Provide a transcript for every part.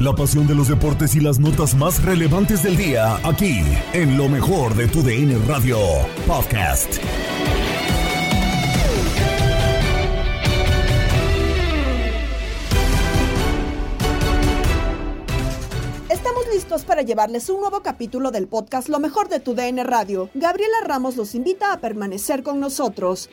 La pasión de los deportes y las notas más relevantes del día, aquí, en lo mejor de tu DN Radio Podcast. Estamos listos para llevarles un nuevo capítulo del podcast Lo mejor de tu DN Radio. Gabriela Ramos los invita a permanecer con nosotros.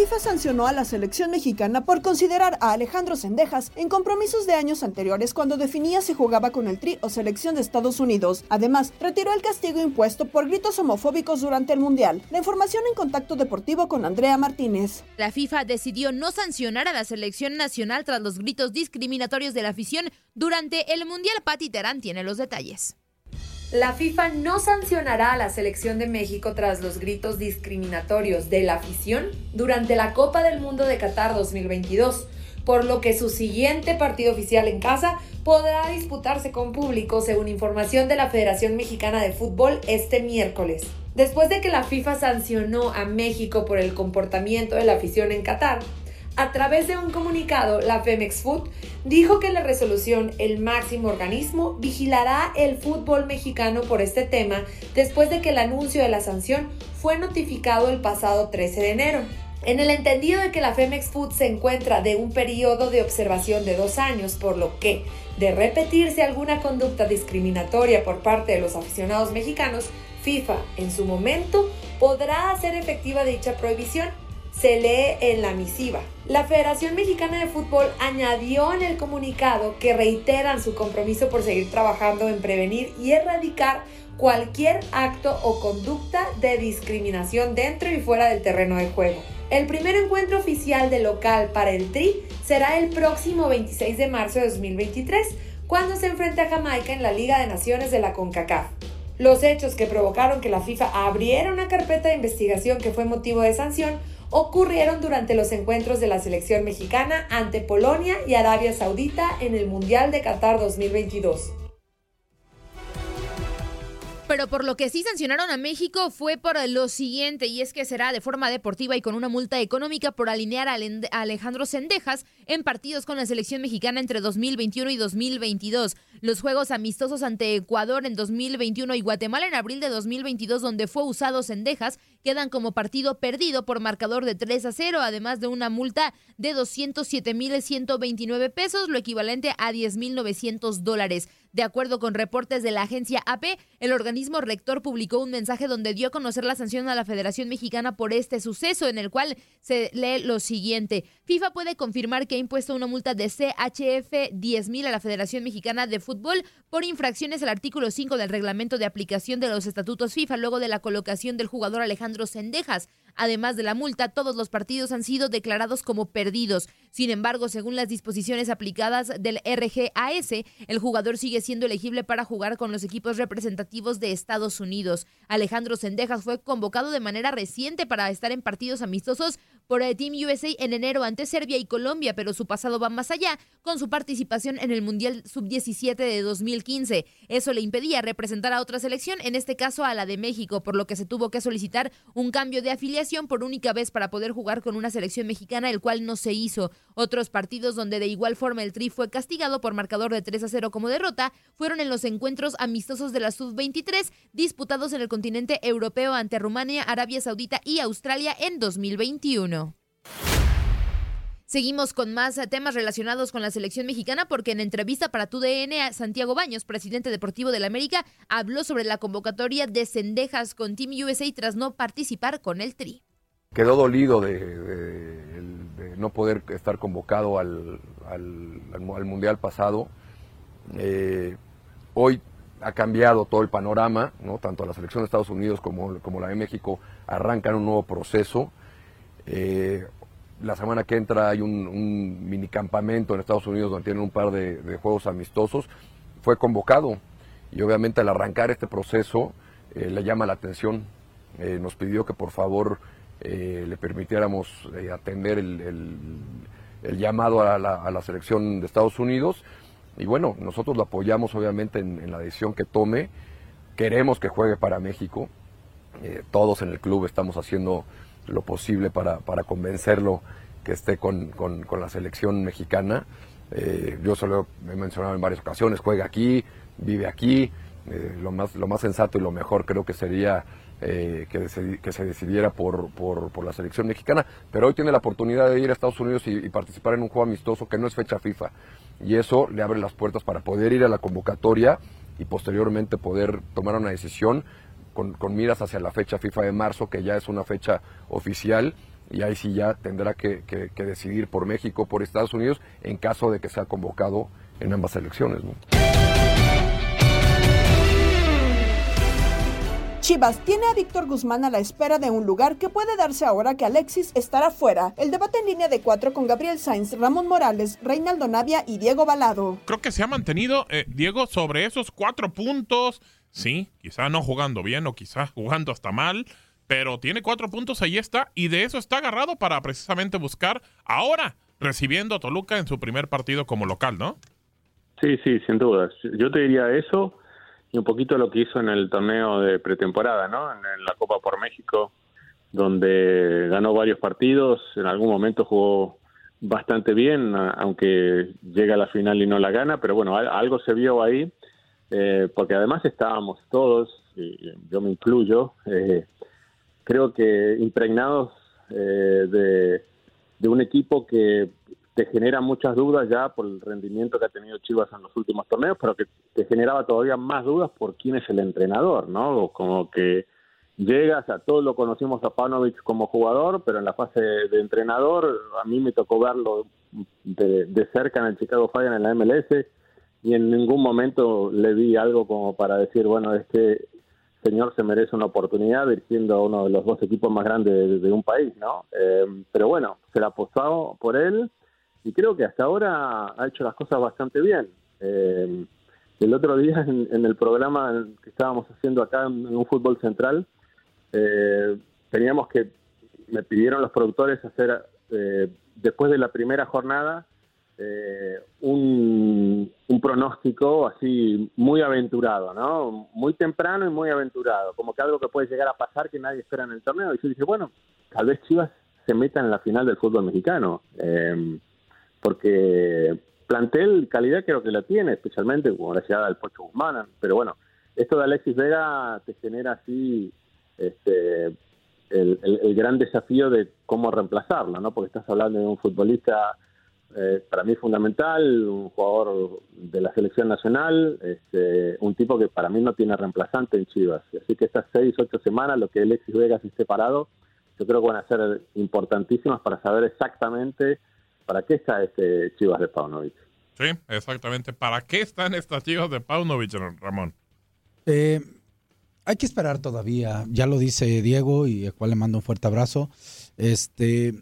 FIFA sancionó a la selección mexicana por considerar a Alejandro Sendejas en compromisos de años anteriores cuando definía si jugaba con el Tri o selección de Estados Unidos. Además, retiró el castigo impuesto por gritos homofóbicos durante el Mundial. La información en contacto deportivo con Andrea Martínez. La FIFA decidió no sancionar a la selección nacional tras los gritos discriminatorios de la afición durante el Mundial. Pati Terán tiene los detalles. La FIFA no sancionará a la selección de México tras los gritos discriminatorios de la afición durante la Copa del Mundo de Qatar 2022, por lo que su siguiente partido oficial en casa podrá disputarse con público, según información de la Federación Mexicana de Fútbol este miércoles. Después de que la FIFA sancionó a México por el comportamiento de la afición en Qatar, a través de un comunicado, la Femex Food dijo que la resolución, el máximo organismo, vigilará el fútbol mexicano por este tema después de que el anuncio de la sanción fue notificado el pasado 13 de enero. En el entendido de que la Femex Food se encuentra de un periodo de observación de dos años, por lo que, de repetirse alguna conducta discriminatoria por parte de los aficionados mexicanos, FIFA, en su momento, podrá hacer efectiva dicha prohibición se lee en la misiva. La Federación Mexicana de Fútbol añadió en el comunicado que reiteran su compromiso por seguir trabajando en prevenir y erradicar cualquier acto o conducta de discriminación dentro y fuera del terreno de juego. El primer encuentro oficial de local para el TRI será el próximo 26 de marzo de 2023, cuando se enfrenta a Jamaica en la Liga de Naciones de la CONCACAF. Los hechos que provocaron que la FIFA abriera una carpeta de investigación que fue motivo de sanción ocurrieron durante los encuentros de la selección mexicana ante Polonia y Arabia Saudita en el Mundial de Qatar 2022. Pero por lo que sí sancionaron a México fue por lo siguiente, y es que será de forma deportiva y con una multa económica por alinear a Alejandro Sendejas en partidos con la selección mexicana entre 2021 y 2022. Los juegos amistosos ante Ecuador en 2021 y Guatemala en abril de 2022, donde fue usado Sendejas, quedan como partido perdido por marcador de 3 a 0, además de una multa de 207.129 pesos, lo equivalente a 10.900 dólares. De acuerdo con reportes de la agencia AP, el organismo rector publicó un mensaje donde dio a conocer la sanción a la Federación Mexicana por este suceso, en el cual se lee lo siguiente. FIFA puede confirmar que ha impuesto una multa de CHF 10.000 a la Federación Mexicana de Fútbol por infracciones al artículo 5 del reglamento de aplicación de los estatutos FIFA luego de la colocación del jugador Alejandro Sendejas. Además de la multa, todos los partidos han sido declarados como perdidos. Sin embargo, según las disposiciones aplicadas del RGAS, el jugador sigue siendo elegible para jugar con los equipos representativos de Estados Unidos. Alejandro Sendejas fue convocado de manera reciente para estar en partidos amistosos por el Team USA en enero ante Serbia y Colombia, pero su pasado va más allá con su participación en el Mundial Sub-17 de 2015. Eso le impedía representar a otra selección, en este caso a la de México, por lo que se tuvo que solicitar un cambio de afiliación por única vez para poder jugar con una selección mexicana, el cual no se hizo. Otros partidos donde de igual forma el Tri fue castigado por marcador de 3 a 0 como derrota fueron en los encuentros amistosos de la Sub-23 disputados en el continente europeo ante Rumania, Arabia Saudita y Australia en 2021. Seguimos con más temas relacionados con la selección mexicana porque en entrevista para TUDN, Santiago Baños, presidente deportivo de la América, habló sobre la convocatoria de Cendejas con Team USA tras no participar con el Tri. Quedó dolido de, no poder estar convocado al, Mundial pasado. Eh, hoy ha cambiado todo el panorama, ¿no? tanto la selección de Estados Unidos como, la de México arrancan un nuevo proceso eh, la semana que entra hay un, un, mini campamento en Estados Unidos donde tienen un par de, juegos amistosos. Fue convocado y obviamente al arrancar este proceso eh, le llama la atención. Eh, nos pidió que por favor le permitiéramos atender el, llamado a la, selección de Estados Unidos. Y bueno, nosotros lo apoyamos obviamente en, la decisión que tome. Queremos que juegue para México. todos en el club estamos haciendo lo posible para, para convencerlo que esté con, con, la selección mexicana. Eh, yo solo he mencionado en varias ocasiones, juega aquí, vive aquí. Eh, lo, más, lo más sensato y lo mejor creo que sería eh, que, se, que, se, decidiera por, por, por, la selección mexicana, pero hoy tiene la oportunidad de ir a Estados Unidos y, participar en un juego amistoso que no es fecha FIFA. Y eso le abre las puertas para poder ir a la convocatoria y posteriormente poder tomar una decisión con, miras hacia la fecha FIFA de marzo, que ya es una fecha oficial, y ahí sí ya tendrá que, decidir por México, por Estados Unidos, en caso de que sea convocado en ambas elecciones. Chivas tiene a Víctor Guzmán a la espera de un lugar que puede darse ahora que Alexis estará fuera. El debate en línea de cuatro con Gabriel Sainz, Ramón Morales, Reinaldo Navia y Diego Balado. Creo que se ha mantenido, eh, Diego, sobre esos cuatro puntos Sí, quizá no jugando bien o quizá jugando hasta mal, pero tiene cuatro puntos, ahí está, y de eso está agarrado para precisamente buscar ahora recibiendo a Toluca en su primer partido como local, ¿no? Sí, sí, sin dudas. Yo te diría eso y un poquito lo que hizo en el torneo de pretemporada, ¿no? En, la Copa por México, donde ganó varios partidos, en algún momento jugó bastante bien, aunque llega a la final y no la gana, pero bueno, algo se vio ahí eh, porque además estábamos todos, y yo me incluyo, eh, creo que impregnados eh, de, un equipo que te genera muchas dudas ya por el rendimiento que ha tenido Chivas en los últimos torneos, pero que te generaba todavía más dudas por quién es el entrenador, ¿no? Como que llegas, a todos lo conocimos a Panovich como jugador, pero en la fase de entrenador a mí me tocó verlo de, de cerca en el Chicago Fire en la MLS y en ningún momento le vi algo como para decir, bueno, este señor se merece una oportunidad dirigiendo a uno de los dos equipos más grandes de, un país, ¿no? Eh, pero bueno, se la apostado por él y creo que hasta ahora ha hecho las cosas bastante bien. Eh, el otro día en, el programa que estábamos haciendo acá en, un fútbol central, eh, teníamos que, me pidieron los productores hacer, después de la primera jornada, eh, un, pronóstico así muy aventurado, ¿no? Muy temprano y muy aventurado, como que algo que puede llegar a pasar que nadie espera en el torneo. Y yo dije, bueno, tal vez Chivas se meta en la final del fútbol mexicano, eh, porque plantel calidad creo que la tiene, especialmente como la llegada del Pocho Guzmán, pero bueno, esto de Alexis Vega te genera así este, el, el gran desafío de cómo reemplazarlo, ¿no? Porque estás hablando de un futbolista eh, para mí fundamental, un jugador de la selección nacional, este, un tipo que para mí no tiene reemplazante en Chivas. Así que estas seis, ocho semanas, lo que Alexis Vegas esté parado, yo creo que van a ser importantísimas para saber exactamente para qué está este Chivas de Paunovic. Sí, exactamente. ¿Para qué están estas Chivas de Paunovic, Ramón? Eh, hay que esperar todavía. Ya lo dice Diego y al cual le mando un fuerte abrazo. Este,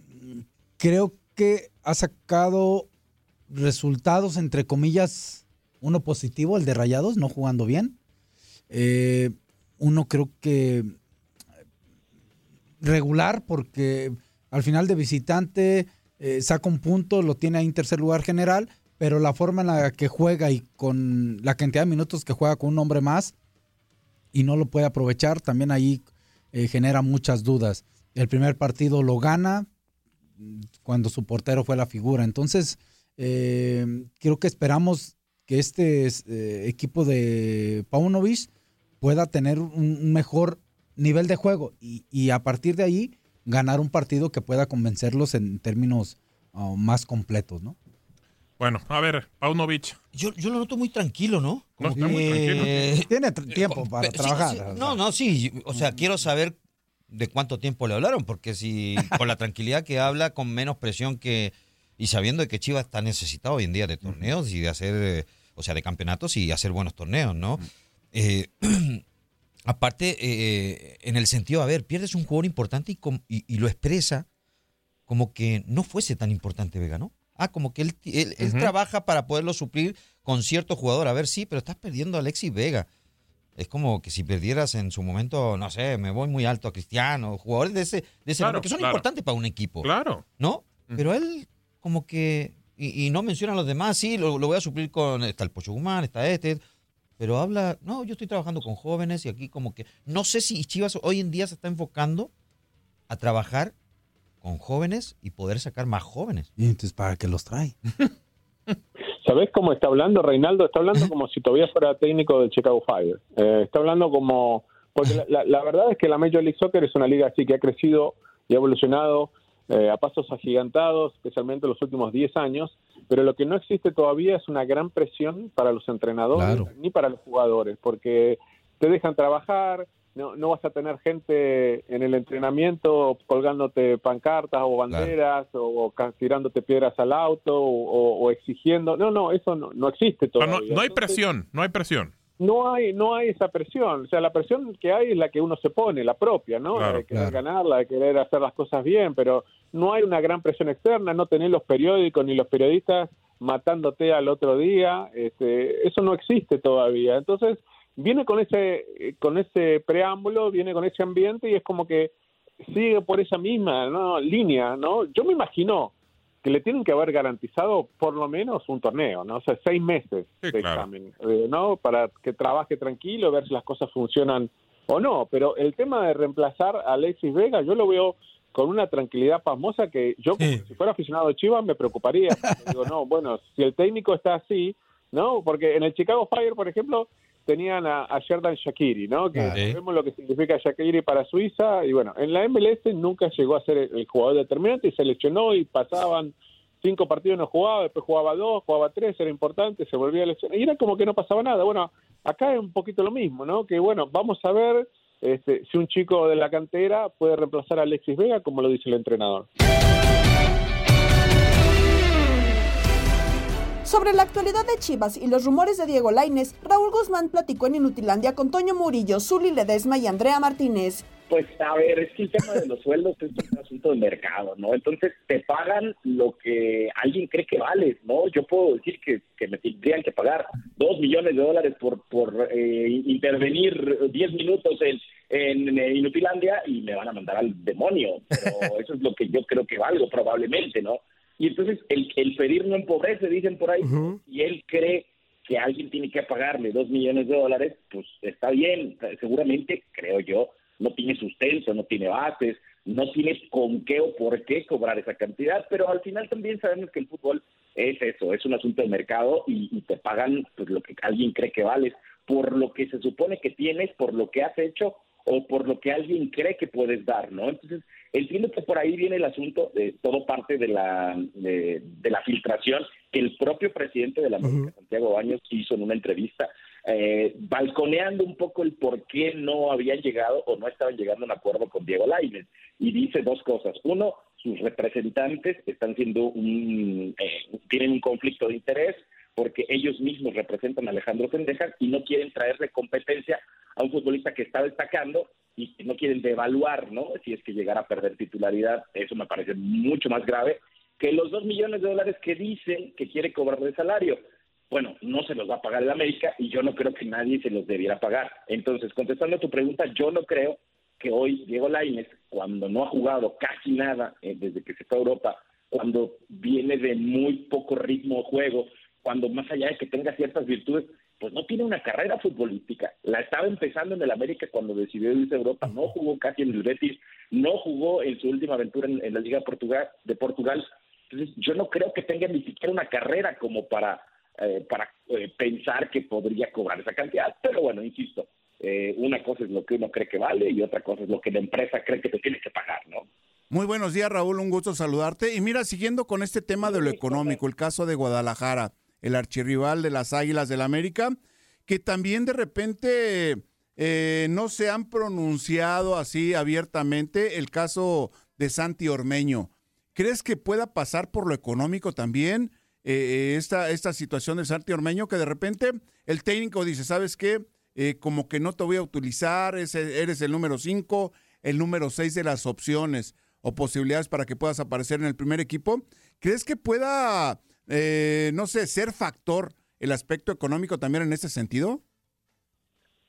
creo que ha sacado resultados, entre comillas, uno positivo, el de Rayados, no jugando bien. Eh, uno creo que regular, porque al final de visitante eh, saca un punto, lo tiene ahí en tercer lugar general, pero la forma en la que juega y con la cantidad de minutos que juega con un hombre más y no lo puede aprovechar, también ahí eh, genera muchas dudas. El primer partido lo gana cuando su portero fue la figura. Entonces, eh, creo que esperamos que este eh, equipo de Paunovic pueda tener un mejor nivel de juego y, a partir de ahí ganar un partido que pueda convencerlos en términos ah, más completos, ¿no? Bueno, a ver, Paunovic. Yo, yo lo noto muy tranquilo, ¿no? no está muy tranquilo. Tiene tiempo para trabajar. no, no, sí. O sea, quiero saber de cuánto tiempo le hablaron, porque si con la tranquilidad que habla, con menos presión que. Y sabiendo de que Chivas está necesitado hoy en día de torneos y de hacer. O sea, de campeonatos y hacer buenos torneos, ¿no? Eh, aparte, eh, en el sentido, a ver, pierdes un jugador importante y, y, lo expresa como que no fuese tan importante Vega, ¿no? Ah, como que él, él, trabaja para poderlo suplir con cierto jugador. A ver, sí, pero estás perdiendo a Alexis Vega. Es como que si perdieras en su momento, no sé, me voy muy alto a Cristiano, jugadores de ese, de ese que son importantes para un equipo. Claro. ¿No? Pero él como que, y, no menciona a los demás, sí, lo, voy a suplir con, está el Pocho Guzmán, está este, pero habla, no, yo estoy trabajando con jóvenes y aquí como que, no sé si Chivas hoy en día se está enfocando a trabajar con jóvenes y poder sacar más jóvenes. Y entonces, ¿para qué los trae? ¿Sabés cómo está hablando Reinaldo? Está hablando como si todavía fuera técnico del Chicago Fire. Eh, está hablando como... Porque la, verdad es que la Major League Soccer es una liga así que ha crecido y ha evolucionado eh, a pasos agigantados, especialmente en los últimos 10 años, pero lo que no existe todavía es una gran presión para los entrenadores ni para los jugadores, porque te dejan trabajar, no, no vas a tener gente en el entrenamiento colgándote pancartas o banderas o, tirándote piedras al auto o, exigiendo. No, no, eso no, no existe todavía. No, no, hay presión, no hay presión. No hay, no hay esa presión. O sea, la presión que hay es la que uno se pone, la propia, ¿no? la de querer ganar, la de querer hacer las cosas bien, pero no hay una gran presión externa, no tener los periódicos ni los periodistas matándote al otro día. Este, eso no existe todavía. Entonces, viene con ese, eh, con ese preámbulo, viene con ese ambiente y es como que sigue por esa misma ¿no? línea, ¿no? Yo me imagino que le tienen que haber garantizado por lo menos un torneo, ¿no? O sea, seis meses de examen, eh, ¿no? Para que trabaje tranquilo, ver si las cosas funcionan o no. Pero el tema de reemplazar a Alexis Vega, yo lo veo con una tranquilidad pasmosa que yo, si fuera aficionado de Chivas, me preocuparía. digo, no, bueno, si el técnico está así, ¿no? Porque en el Chicago Fire, por ejemplo, tenían a, a Sherdan Shakiri, ¿no? Que sabemos lo que significa Shakiri para Suiza. Y bueno, en la MLS nunca llegó a ser el, jugador determinante y se lesionó y pasaban cinco partidos no jugaba, después jugaba dos, jugaba tres, era importante, se volvía a lesionar. Y era como que no pasaba nada. Bueno, acá es un poquito lo mismo, ¿no? Que bueno, vamos a ver este, si un chico de la cantera puede reemplazar a Alexis Vega, como lo dice el entrenador. Sobre la actualidad de Chivas y los rumores de Diego Laines, Raúl Guzmán platicó en Inutilandia con Toño Murillo, Zuli Ledesma y Andrea Martínez. Pues a ver, es que el tema de los sueldos es un asunto de mercado, ¿no? Entonces te pagan lo que alguien cree que vales, ¿no? Yo puedo decir que, me tendrían que pagar dos millones de dólares por, eh, intervenir diez minutos en, en, Inutilandia y me van a mandar al demonio. Pero eso es lo que yo creo que valgo probablemente, ¿no? Y entonces el, el pedir no empobrece, dicen por ahí, y él cree que alguien tiene que pagarle dos millones de dólares, pues está bien, seguramente, creo yo, no tiene sustento, no tiene bases, no tiene con qué o por qué cobrar esa cantidad, pero al final también sabemos que el fútbol es eso, es un asunto de mercado y, y te pagan pues lo que alguien cree que vales, por lo que se supone que tienes, por lo que has hecho o por lo que alguien cree que puedes dar, ¿no? Entonces, entiendo que por ahí viene el asunto, de todo parte de la, de, de la filtración que el propio presidente de la América, Santiago Baños, hizo en una entrevista, eh, balconeando un poco el por qué no habían llegado o no estaban llegando a un acuerdo con Diego Lainez. Y dice dos cosas. Uno, sus representantes están siendo un, eh, tienen un conflicto de interés porque ellos mismos representan a Alejandro Sendejas y no quieren traerle competencia a un futbolista que está destacando y no quieren devaluar, ¿no? Si es que llegara a perder titularidad, eso me parece mucho más grave que los dos millones de dólares que dicen que quiere cobrar de salario. Bueno, no se los va a pagar el América y yo no creo que nadie se los debiera pagar. Entonces, contestando a tu pregunta, yo no creo que hoy Diego Lainez, cuando no ha jugado casi nada eh, desde que se fue a Europa, cuando viene de muy poco ritmo de juego, cuando más allá de que tenga ciertas virtudes, pues no tiene una carrera futbolística. La estaba empezando en el América cuando decidió irse a Europa, no jugó casi en el Betis, no jugó en su última aventura en, la Liga Portugal, de Portugal. Entonces, yo no creo que tenga ni siquiera una carrera como para, eh, para eh, pensar que podría cobrar esa cantidad. Pero bueno, insisto, eh, una cosa es lo que uno cree que vale y otra cosa es lo que la empresa cree que te tiene que pagar, ¿no? Muy buenos días, Raúl, un gusto saludarte. Y mira, siguiendo con este tema de lo económico, el caso de Guadalajara el archirrival de las Águilas del la América, que también de repente eh, no se han pronunciado así abiertamente el caso de Santi Ormeño. ¿Crees que pueda pasar por lo económico también eh, esta, esta situación de Santi Ormeño, que de repente el técnico dice, ¿sabes qué? Eh, como que no te voy a utilizar, eres el número 5, el número 6 de las opciones o posibilidades para que puedas aparecer en el primer equipo. ¿Crees que pueda eh, no sé, ser factor el aspecto económico también en ese sentido?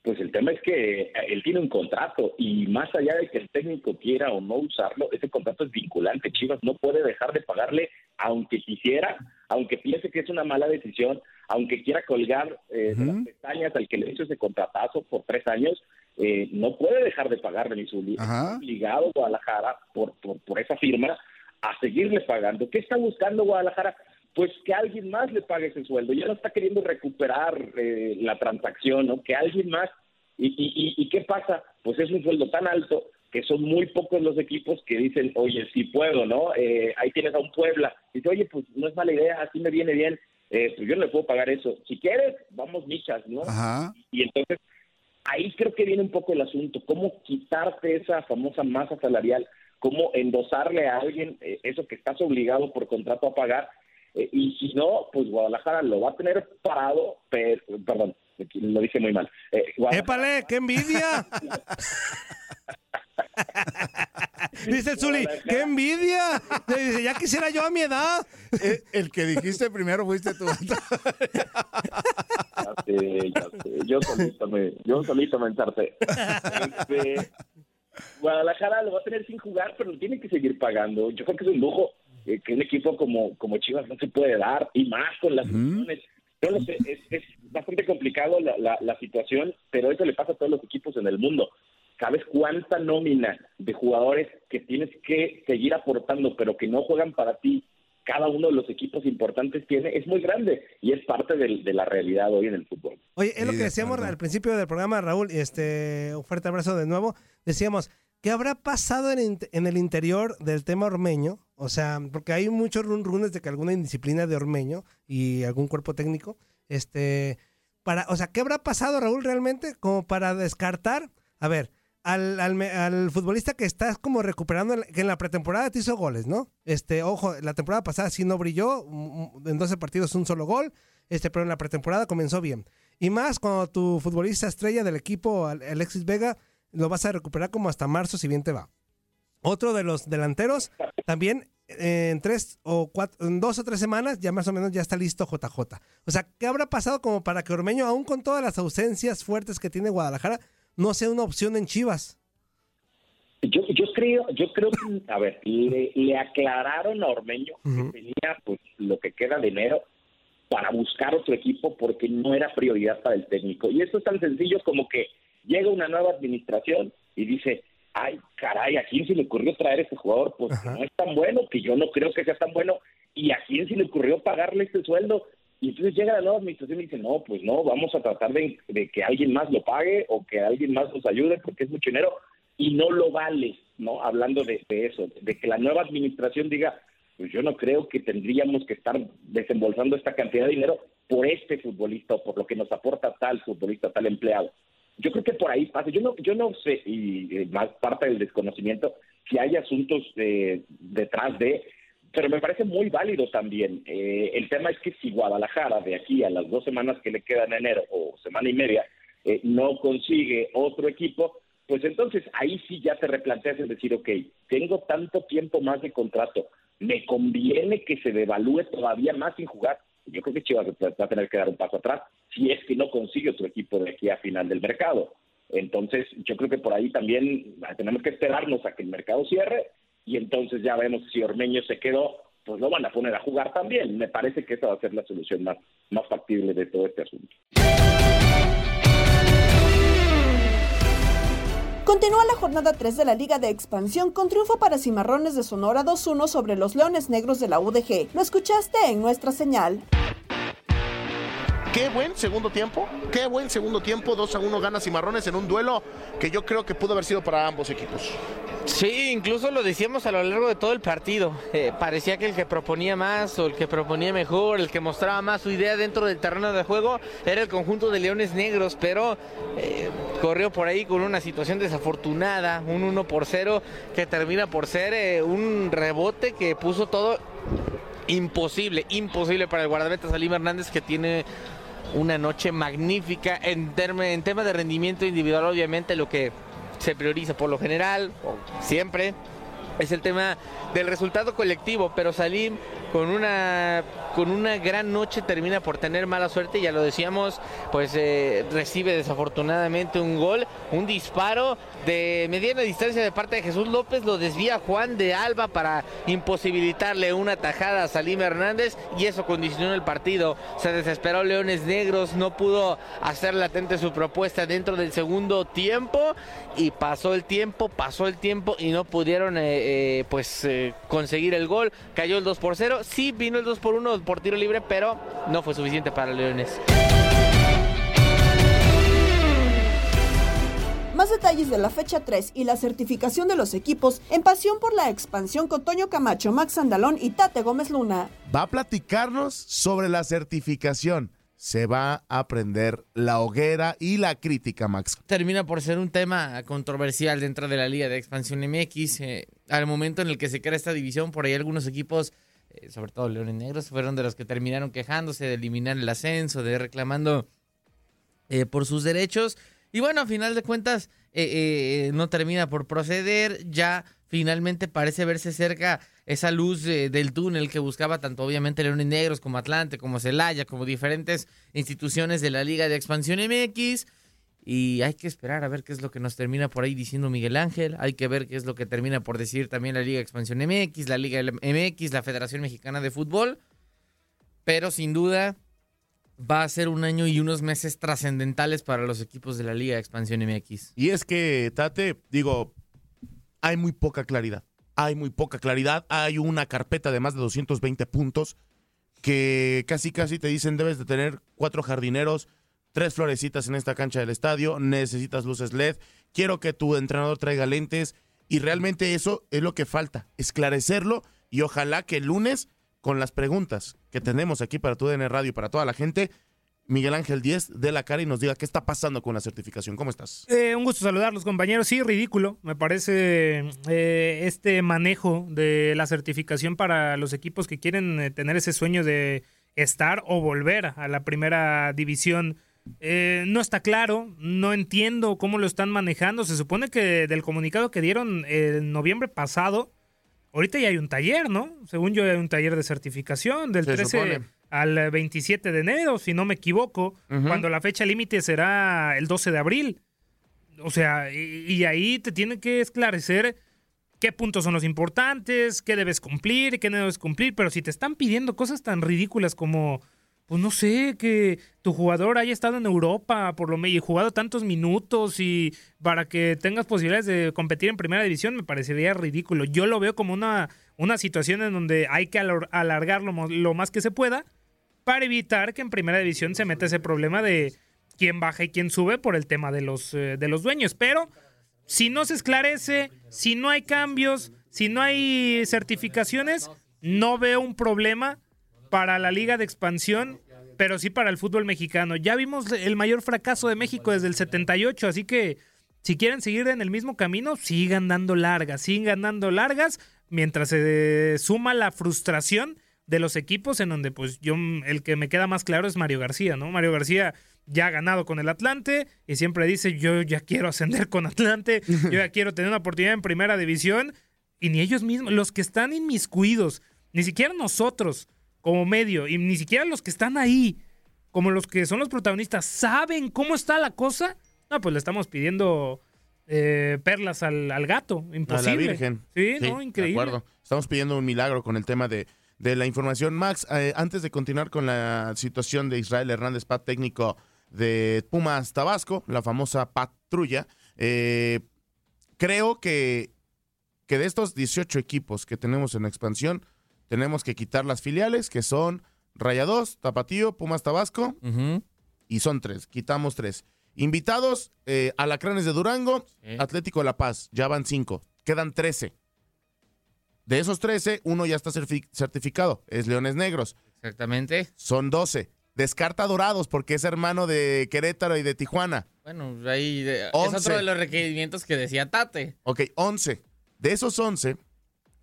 Pues el tema es que él tiene un contrato y más allá de que el técnico quiera o no usarlo, ese contrato es vinculante. Chivas no puede dejar de pagarle aunque quisiera, aunque piense que es una mala decisión, aunque quiera colgar eh, las pestañas al que le hizo ese contratazo por tres años, eh, no puede dejar de pagarle ni su obligado Guadalajara por, por, por esa firma a seguirle pagando. ¿Qué está buscando Guadalajara? Pues que alguien más le pague ese sueldo. Ya no está queriendo recuperar eh, la transacción, ¿no? Que alguien más. Y, y, y, qué pasa? Pues es un sueldo tan alto que son muy pocos los equipos que dicen, oye, sí puedo, ¿no? Eh, ahí tienes a un Puebla. Dice, oye, pues no es mala idea, así me viene bien. Eh, pues yo no le puedo pagar eso. Si quieres, vamos michas, ¿no? Y entonces, ahí creo que viene un poco el asunto. ¿Cómo quitarte esa famosa masa salarial? ¿Cómo endosarle a alguien eso que estás obligado por contrato a pagar? Eh, y si no, pues Guadalajara lo va a tener parado, pero, perdón, lo dije muy mal. Eh, ¡Épale, qué envidia! Dice el Zuli, ¡qué envidia! Dice, ya quisiera yo a mi edad. Eh, el, que dijiste primero fuiste tú. Yo solito me, yo solito me ensarté. Este, Guadalajara lo va a tener sin jugar, pero lo tiene que seguir pagando. Yo creo que es un lujo eh, que un equipo como, como Chivas no se puede dar, y más con las situaciones. es, bastante complicado la, la, situación, pero eso le pasa a todos los equipos en el mundo. ¿Sabes cuánta nómina de jugadores que tienes que seguir aportando, pero que no juegan para ti, cada uno de los equipos importantes tiene, es muy grande y es parte de, la realidad hoy en el fútbol. Oye, es lo que decíamos al principio del programa, Raúl, este, un fuerte abrazo de nuevo. Decíamos, ¿qué habrá pasado en, el interior del tema ormeño? O sea, porque hay muchos run runes de que alguna indisciplina de Ormeño y algún cuerpo técnico, este, para, o sea, ¿qué habrá pasado, Raúl, realmente? Como para descartar, a ver, al, al, futbolista que estás como recuperando, que en la pretemporada te hizo goles, ¿no? Este, ojo, la temporada pasada sí no brilló, mm, mm, en 12 partidos un solo gol, este, pero en la pretemporada comenzó bien. Y más cuando tu futbolista estrella del equipo, Alexis Vega, lo vas a recuperar como hasta marzo si bien te va. Otro de los delanteros, también eh, en tres o cuatro, en dos o tres semanas ya más o menos ya está listo JJ. O sea, ¿qué habrá pasado como para que Ormeño, aún con todas las ausencias fuertes que tiene Guadalajara, no sea una opción en Chivas? Yo, yo creo, yo creo que, a ver, le, aclararon a Ormeño que tenía pues lo que queda de enero para buscar otro equipo porque no era prioridad para el técnico. Y esto es tan sencillo como que llega una nueva administración y dice, ay, caray, ¿a quién se le ocurrió traer a este jugador? Pues no es tan bueno, que yo no creo que sea tan bueno. ¿Y a quién se le ocurrió pagarle este sueldo? Y entonces llega la nueva administración y dice, no, pues no, vamos a tratar de, de que alguien más lo pague o que alguien más nos ayude porque es mucho dinero y no lo vale, ¿no? Hablando de, de eso, de que la nueva administración diga, pues yo no creo que tendríamos que estar desembolsando esta cantidad de dinero por este futbolista o por lo que nos aporta tal futbolista, tal empleado. Yo creo que por ahí pasa. Yo no, yo no sé, y más parte del desconocimiento, si hay asuntos eh, detrás de, pero me parece muy válido también. Eh, el tema es que si Guadalajara, de aquí a las dos semanas que le quedan en enero o semana y media, eh, no consigue otro equipo, pues entonces ahí sí ya te replanteas el decir, ok, tengo tanto tiempo más de contrato, me conviene que se devalúe todavía más sin jugar. Yo creo que Chivas va a tener que dar un paso atrás si es que no consigue otro equipo de aquí a final del mercado. Entonces, yo creo que por ahí también tenemos que esperarnos a que el mercado cierre y entonces ya vemos si Ormeño se quedó, pues lo van a poner a jugar también. Me parece que esa va a ser la solución más, más factible de todo este asunto. Continúa la jornada 3 de la Liga de Expansión con triunfo para Cimarrones de Sonora 2-1 sobre los Leones Negros de la UDG. Lo escuchaste en nuestra señal. Qué buen segundo tiempo, qué buen segundo tiempo, 2 a 1 gana Cimarrones en un duelo que yo creo que pudo haber sido para ambos equipos. Sí, incluso lo decíamos a lo largo de todo el partido. Eh, parecía que el que proponía más o el que proponía mejor, el que mostraba más su idea dentro del terreno de juego era el conjunto de Leones Negros, pero eh, corrió por ahí con una situación desafortunada, un 1 por 0 que termina por ser eh, un rebote que puso todo imposible, imposible para el guardameta Salim Hernández que tiene una noche magnífica en, tema de rendimiento individual, obviamente lo que se prioriza por lo general, o siempre, es el tema del resultado colectivo, pero Salim con una con una gran noche termina por tener mala suerte, ya lo decíamos, pues eh, recibe desafortunadamente un gol, un disparo de mediana distancia de parte de Jesús López, lo desvía Juan de Alba para imposibilitarle una tajada a Salim Hernández y eso condicionó el partido. Se desesperó Leones Negros, no pudo hacer latente su propuesta dentro del segundo tiempo y pasó el tiempo, pasó el tiempo y no pudieron eh, eh, pues eh, conseguir el gol. Cayó el 2 por 0, sí vino el 2 por 1 por tiro libre, pero no fue suficiente para Leones. Más detalles de la fecha 3 y la certificación de los equipos en Pasión por la Expansión con Toño Camacho, Max Andalón y Tate Gómez Luna. Va a platicarnos sobre la certificación. Se va a aprender la hoguera y la crítica, Max. Termina por ser un tema controversial dentro de la Liga de Expansión MX. eh, al momento en el que se crea esta división, por ahí algunos equipos, eh, sobre todo Leones Negros, fueron de los que terminaron quejándose de eliminar el ascenso, de reclamando eh, por sus derechos. Y bueno, a final de cuentas, no termina por proceder. Ya finalmente parece verse cerca esa luz eh, del túnel que buscaba tanto obviamente Leones Negros como Atlante, como Celaya, como diferentes instituciones de la Liga de Expansión MX. Y hay que esperar a ver qué es lo que nos termina por ahí diciendo Miguel Ángel. Hay que ver qué es lo que termina por decir también la Liga de Expansión MX, la Liga MX, la Federación Mexicana de Fútbol. Pero sin duda va a ser un año y unos meses trascendentales para los equipos de la Liga de Expansión MX. Y es que, Tate, digo, hay muy poca claridad. Hay muy poca claridad. Hay una carpeta de más de 220 puntos que casi casi te dicen debes de tener cuatro jardineros, tres florecitas en esta cancha del estadio, necesitas luces LED, quiero que tu entrenador traiga lentes y realmente eso es lo que falta, esclarecerlo y ojalá que el lunes con las preguntas que tenemos aquí para tu DN Radio y para toda la gente, Miguel Ángel 10 dé la cara y nos diga qué está pasando con la certificación. ¿Cómo estás? Eh, un gusto saludarlos, compañeros. Sí, ridículo. Me parece eh, este manejo de la certificación para los equipos que quieren eh, tener ese sueño de estar o volver a la primera división. Eh, no está claro, no entiendo cómo lo están manejando. Se supone que del comunicado que dieron en noviembre pasado, ahorita ya hay un taller, ¿no? Según yo, hay un taller de certificación del Se 13 supone. Al 27 de enero, si no me equivoco, cuando la fecha límite será el 12 de abril. O sea, y, y ahí te tienen que esclarecer qué puntos son los importantes, qué debes cumplir, qué no debes cumplir, pero si te están pidiendo cosas tan ridículas como, pues no sé, que tu jugador haya estado en Europa por lo menos y jugado tantos minutos y para que tengas posibilidades de competir en primera división, me parecería ridículo. Yo lo veo como una, una situación en donde hay que alar- alargarlo lo más que se pueda para evitar que en primera división se meta ese problema de quién baja y quién sube por el tema de los, eh, de los dueños. Pero si no se esclarece, si no hay cambios, si no hay certificaciones, no veo un problema para la liga de expansión, pero sí para el fútbol mexicano. Ya vimos el mayor fracaso de México desde el 78, así que si quieren seguir en el mismo camino, sigan dando largas, sigan dando largas, mientras se suma la frustración de los equipos en donde pues yo el que me queda más claro es Mario García, ¿no? Mario García ya ha ganado con el Atlante y siempre dice yo ya quiero ascender con Atlante, yo ya quiero tener una oportunidad en primera división y ni ellos mismos, los que están inmiscuidos, ni siquiera nosotros como medio y ni siquiera los que están ahí, como los que son los protagonistas, saben cómo está la cosa. No, pues le estamos pidiendo eh, perlas al, al gato, imposible. A la Virgen. Sí, no, increíble. De acuerdo. Estamos pidiendo un milagro con el tema de, de la información. Max, eh, antes de continuar con la situación de Israel Hernández, Pat técnico de Pumas Tabasco, la famosa patrulla, eh, creo que, que de estos 18 equipos que tenemos en expansión, tenemos que quitar las filiales, que son Rayados, Tapatío, Pumas Tabasco, y son tres, quitamos tres. Invitados, eh, Alacranes de Durango, Atlético de La Paz, ya van cinco, quedan 13. De esos 13, uno ya está certi- certificado, es Leones Negros. Exactamente. Son 12. Descarta Dorados porque es hermano de Querétaro y de Tijuana. Bueno, ahí es otro de los requerimientos que decía Tate. Ok, 11. De esos 11,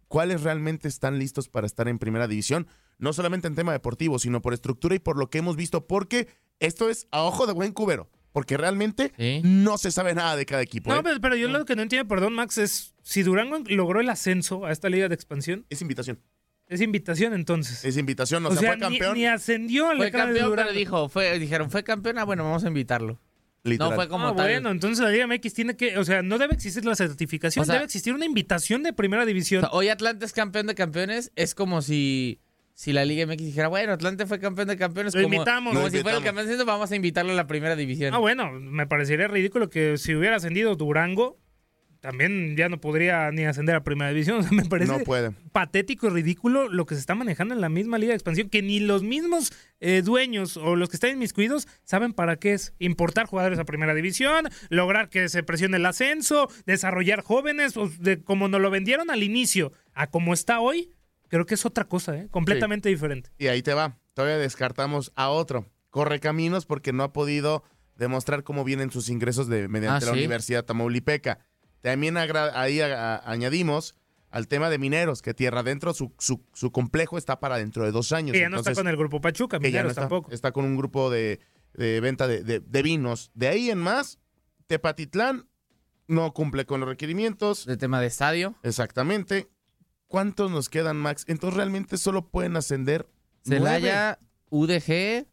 ¿cuáles realmente están listos para estar en primera división? No solamente en tema deportivo, sino por estructura y por lo que hemos visto, porque esto es a ojo de buen cubero, porque realmente no se sabe nada de cada equipo. No, ¿eh? pero, pero yo lo que no entiendo, perdón, Max, es si Durango logró el ascenso a esta liga de expansión. Es invitación. Es invitación entonces. Es invitación, o, O sea, sea, fue ni- campeón. Ni, ascendió al Fue Alacranes de campeón, pero dijo, fue, dijeron, fue campeón, ah, bueno, vamos a invitarlo. Literal. No fue como Ah, tal. bueno, entonces la Liga MX tiene que, o sea, no debe existir la certificación, O sea- debe existir una invitación de primera división. O sea, hoy Atlante es campeón de campeones, es como si, si la Liga MX dijera, bueno, Atlante fue campeón de campeones, Lo como, invitamos. como Lo si fuera el campeón de vamos a invitarlo a la primera división. Ah, bueno, me parecería ridículo que si hubiera ascendido Durango, también ya no podría ni ascender a primera división. O sea, me parece No puede. patético y ridículo lo que se está manejando en la misma liga de expansión, que ni los mismos eh, dueños o los que están inmiscuidos saben para qué es importar jugadores a primera división, lograr que se presione el ascenso, desarrollar jóvenes, de como nos lo vendieron al inicio a como está hoy, creo que es otra cosa, ¿eh? completamente diferente. Y ahí te va. Todavía descartamos a otro. Corre caminos porque no ha podido demostrar cómo vienen sus ingresos de, mediante Ah, la ¿sí? Universidad Tamaulipeca. También agra- ahí añadimos al tema de mineros, que tierra adentro, su, su, su complejo está para dentro de dos años. Que ya no está con el grupo Pachuca, que ya no Mineros está, tampoco. está con un grupo de, de venta de, de- de vinos. De ahí en más, Tepatitlán no cumple con los requerimientos. De tema de estadio. Exactamente. ¿Cuántos nos quedan, Max? Entonces realmente solo pueden ascender Celaya, UDG,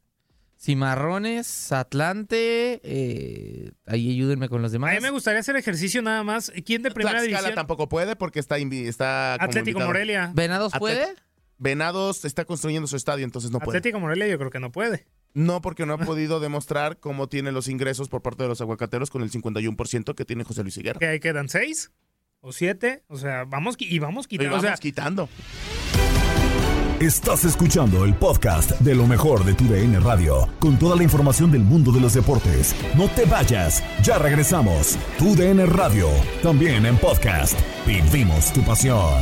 Cimarrones, Atlante, eh, ahí ayúdenme con los A demás. mí me gustaría hacer ejercicio nada más. ¿Quién de primera Tlaxcala división? tampoco puede porque está, invi- está como Atlético invitado. Morelia. ¿Venados Atlet- puede? Venados está construyendo su estadio, entonces no puede. Atlético Morelia yo creo que no puede. No, porque no ha podido demostrar cómo tiene los ingresos por parte de los aguacateros con el 51% que tiene José Luis Higuera. Que ahí quedan seis o siete. O sea, vamos y vamos Y quitando. vamos o sea, quitando. Estás escuchando el podcast de lo mejor de tu DN Radio, con toda la información del mundo de los deportes. No te vayas, ya regresamos. Tu DN Radio, también en podcast. Vivimos tu pasión.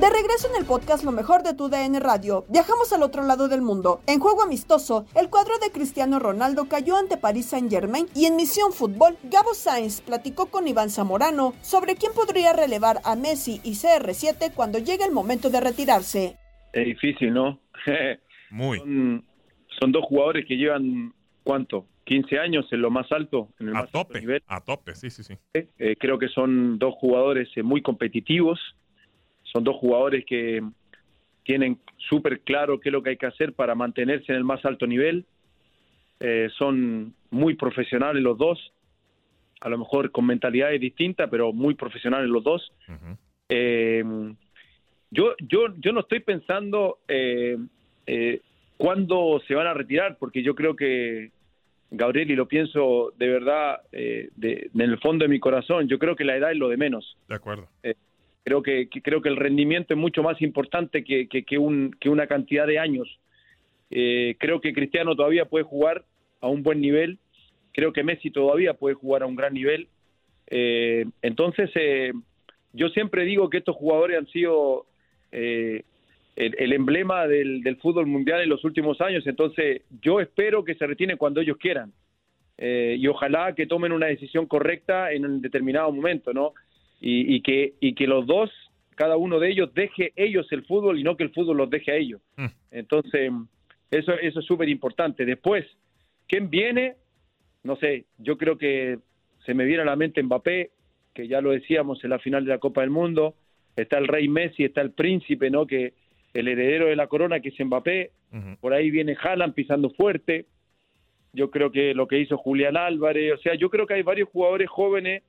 De regreso en el podcast Lo mejor de tu DN Radio, viajamos al otro lado del mundo. En juego amistoso, el cuadro de Cristiano Ronaldo cayó ante Paris Saint-Germain y en Misión Fútbol, Gabo Sainz platicó con Iván Zamorano sobre quién podría relevar a Messi y CR7 cuando llegue el momento de retirarse. Es difícil, ¿no? Muy. Son, son dos jugadores que llevan, ¿cuánto? 15 años en lo más alto, en el A más alto tope, nivel. a tope, sí, sí, sí. Eh, creo que son dos jugadores eh, muy competitivos, son dos jugadores que tienen súper claro qué es lo que hay que hacer para mantenerse en el más alto nivel. Eh, son muy profesionales los dos, a lo mejor con mentalidades distintas, pero muy profesionales los dos. Eh, yo, yo, yo no estoy pensando eh, eh, cuándo se van a retirar, porque yo creo que Gabriel, y lo pienso de verdad, eh, de, en el fondo de mi corazón, yo creo que la edad es lo de menos. De acuerdo. Creo que, creo que el rendimiento es mucho más importante que, que, que un, que una cantidad de años. Eh, creo que Cristiano todavía puede jugar a un buen nivel. Creo que Messi todavía puede jugar a un gran nivel. Eh, entonces, eh, yo siempre digo que estos jugadores han sido el, emblema del, fútbol mundial en los últimos años. Entonces, yo espero que se retienen cuando ellos quieran. Y ojalá que tomen una decisión correcta en un determinado momento, ¿no? Y, y que, y que los dos, cada uno de ellos, deje ellos el fútbol y no que el fútbol los deje a ellos. Entonces, eso, eso es súper importante. Después, ¿quién viene? No sé, yo creo que se me viene a la mente Mbappé, que ya lo decíamos en la final de la Copa del Mundo. Está el rey Messi, está el príncipe, ¿no? Que el heredero de la corona, que es Mbappé. Por ahí viene Haaland pisando fuerte. Yo creo que lo que hizo Julián Álvarez, o sea, yo creo que hay varios jugadores jóvenes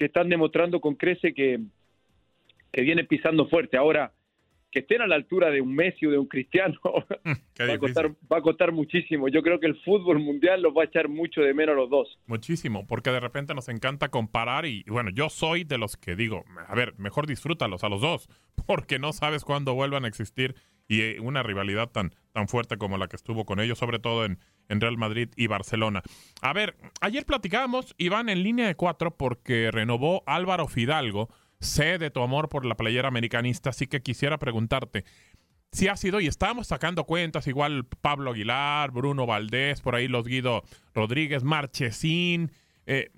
que están demostrando con crece que, que vienen pisando fuerte. Ahora, que estén a la altura de un Messi o de un Cristiano va, a costar, va a costar muchísimo. Yo creo que el fútbol mundial los va a echar mucho de menos a los dos. Muchísimo, porque de repente nos encanta comparar y, bueno, yo soy de los que digo, a ver, mejor disfrútalos a los dos, porque no sabes cuándo vuelvan a existir y eh, una rivalidad tan, tan fuerte como la que estuvo con ellos, sobre todo en, en Real Madrid y Barcelona. A ver, ayer platicábamos, Iván, en línea de cuatro, porque renovó Álvaro Fidalgo. Sé de tu amor por la playera americanista, así que quisiera preguntarte si ha sido, y estábamos sacando cuentas, igual Pablo Aguilar, Bruno Valdés, por ahí los Guido Rodríguez, Marchesín, eh,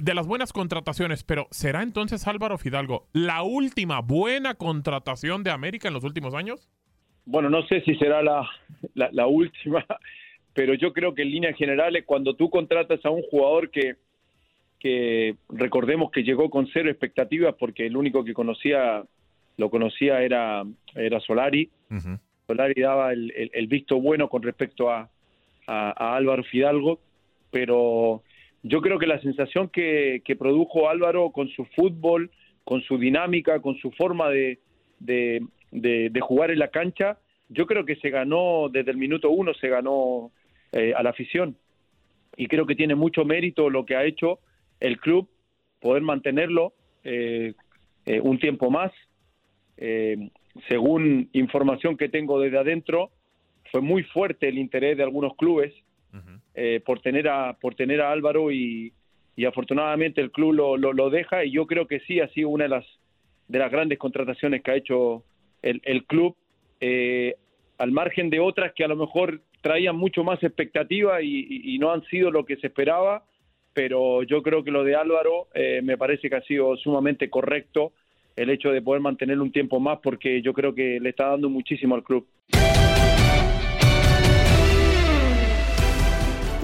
de las buenas contrataciones, pero ¿será entonces Álvaro Fidalgo la última buena contratación de América en los últimos años? Bueno, no sé si será la, la, la última, pero yo creo que en líneas generales, cuando tú contratas a un jugador que, que recordemos que llegó con cero expectativas, porque el único que conocía, lo conocía era, era Solari, Solari daba el, el- el visto bueno con respecto a, a- a Álvaro Fidalgo, pero yo creo que la sensación que, que produjo Álvaro con su fútbol, con su dinámica, con su forma de, de, de- de jugar en la cancha, yo creo que se ganó desde el minuto uno, se ganó eh, a la afición. Y creo que tiene mucho mérito lo que ha hecho el club, poder mantenerlo eh, eh, un tiempo más. Eh, según información que tengo desde adentro, fue muy fuerte el interés de algunos clubes por tener a por tener a Álvaro y, y afortunadamente el club lo, lo, lo deja y yo creo que sí ha sido una de las de las grandes contrataciones que ha hecho el, el club eh, al margen de otras que a lo mejor traían mucho más expectativa y, y- no han sido lo que se esperaba pero yo creo que lo de Álvaro eh, me parece que ha sido sumamente correcto el hecho de poder mantenerlo un tiempo más porque yo creo que le está dando muchísimo al club.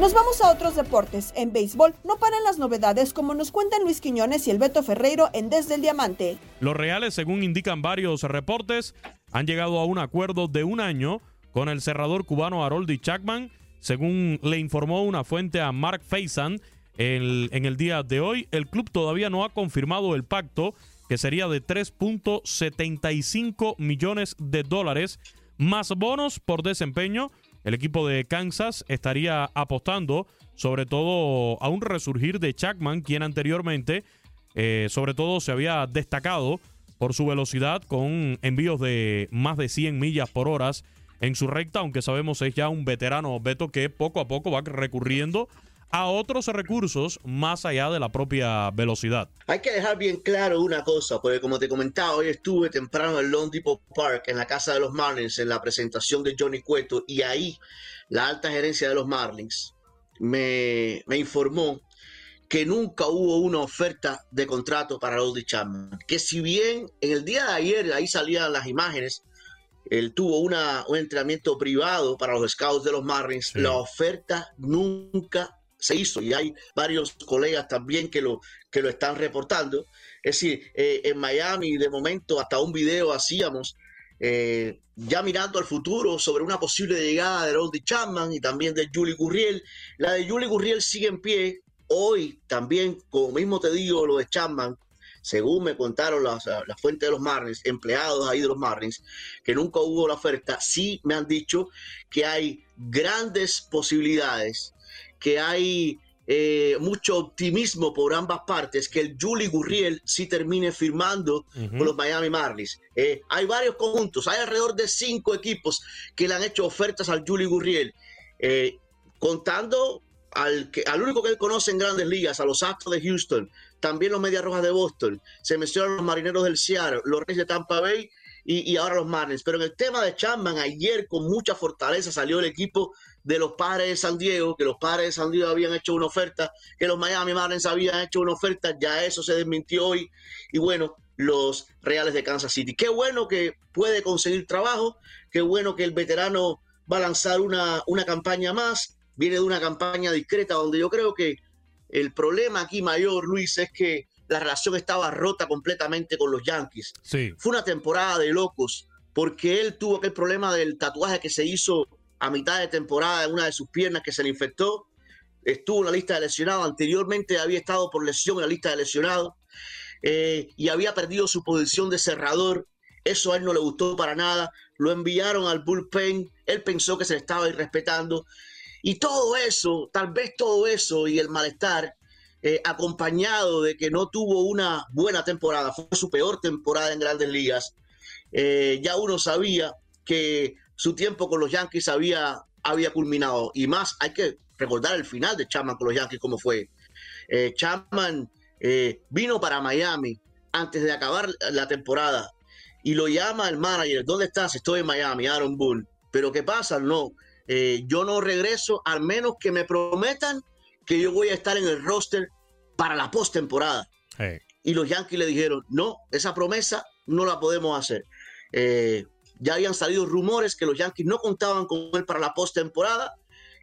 Nos vamos a otros deportes. En béisbol no paran las novedades como nos cuentan Luis Quiñones y el Beto Ferreiro en Desde el Diamante. Los Reales, según indican varios reportes, han llegado a un acuerdo de un año con el cerrador cubano Haroldi Chapman, según le informó una fuente a Mark Faison en el día de hoy. El club todavía no ha confirmado el pacto, que sería de 3.75 millones de dólares, más bonos por desempeño. El equipo de Kansas estaría apostando sobre todo a un resurgir de Chapman, quien anteriormente eh, sobre todo se había destacado por su velocidad con envíos de más de 100 millas por hora en su recta, aunque sabemos es ya un veterano Beto que poco a poco va recurriendo a otros recursos más allá de la propia velocidad. Hay que dejar bien claro una cosa, porque como te comentaba, hoy estuve temprano en Lone Depot Park, en la casa de los Marlins, en la presentación de Johnny Cueto, y ahí la alta gerencia de los Marlins me, me informó que nunca hubo una oferta de contrato para Lodi Chapman. Que si bien en el día de ayer ahí salían las imágenes él tuvo una, un entrenamiento privado para los scouts de los Marlins. La oferta nunca se hizo y hay varios colegas también que lo, que lo están reportando. Es decir, eh, en Miami de momento hasta un video hacíamos eh, ya mirando al futuro sobre una posible llegada de Rodney Chapman y también de Julie Gurriel. La de Julie Gurriel sigue en pie. Hoy también, como mismo te digo, lo de Chapman, según me contaron las, las fuentes de los Marlins, empleados ahí de los Marlins, que nunca hubo la oferta, sí me han dicho que hay grandes posibilidades, que hay eh, mucho optimismo por ambas partes que el Julie Gurriel sí termine firmando con los Miami Marlins. Eh, hay varios conjuntos, hay alrededor de cinco equipos que le han hecho ofertas al Julie Gurriel, eh, contando al, que, al único que él conoce en grandes ligas, a los Astros de Houston, también los Medias Rojas de Boston, se mencionan los Marineros del Seattle, los Reyes de Tampa Bay y, y, ahora los Marlins. Pero en el tema de Chapman, ayer con mucha fortaleza salió el equipo de los padres de San Diego, que los padres de San Diego habían hecho una oferta, que los Miami Marlins habían hecho una oferta, ya eso se desmintió hoy. Y bueno, los Reales de Kansas City. Qué bueno que puede conseguir trabajo, qué bueno que el veterano va a lanzar una, una campaña más, viene de una campaña discreta donde yo creo que el problema aquí mayor, Luis, es que la relación estaba rota completamente con los Yankees. Sí. Fue una temporada de locos porque él tuvo aquel problema del tatuaje que se hizo a mitad de temporada en una de sus piernas que se le infectó. Estuvo en la lista de lesionados. Anteriormente había estado por lesión en la lista de lesionados eh, y había perdido su posición de cerrador. Eso a él no le gustó para nada. Lo enviaron al bullpen. Él pensó que se estaba irrespetando. Y todo eso, tal vez todo eso y el malestar, eh, acompañado de que no tuvo una buena temporada, fue su peor temporada en grandes ligas, eh, ya uno sabía que su tiempo con los Yankees había, había culminado. Y más, hay que recordar el final de Chapman con los Yankees, cómo fue. Eh, Chapman eh, vino para Miami antes de acabar la temporada y lo llama el manager, ¿dónde estás? Estoy en Miami, Aaron Bull. Pero ¿qué pasa? No, eh, yo no regreso al menos que me prometan que yo voy a estar en el roster para la postemporada. Hey. Y los Yankees le dijeron, no, esa promesa no la podemos hacer. Eh, ya habían salido rumores que los Yankees no contaban con él para la postemporada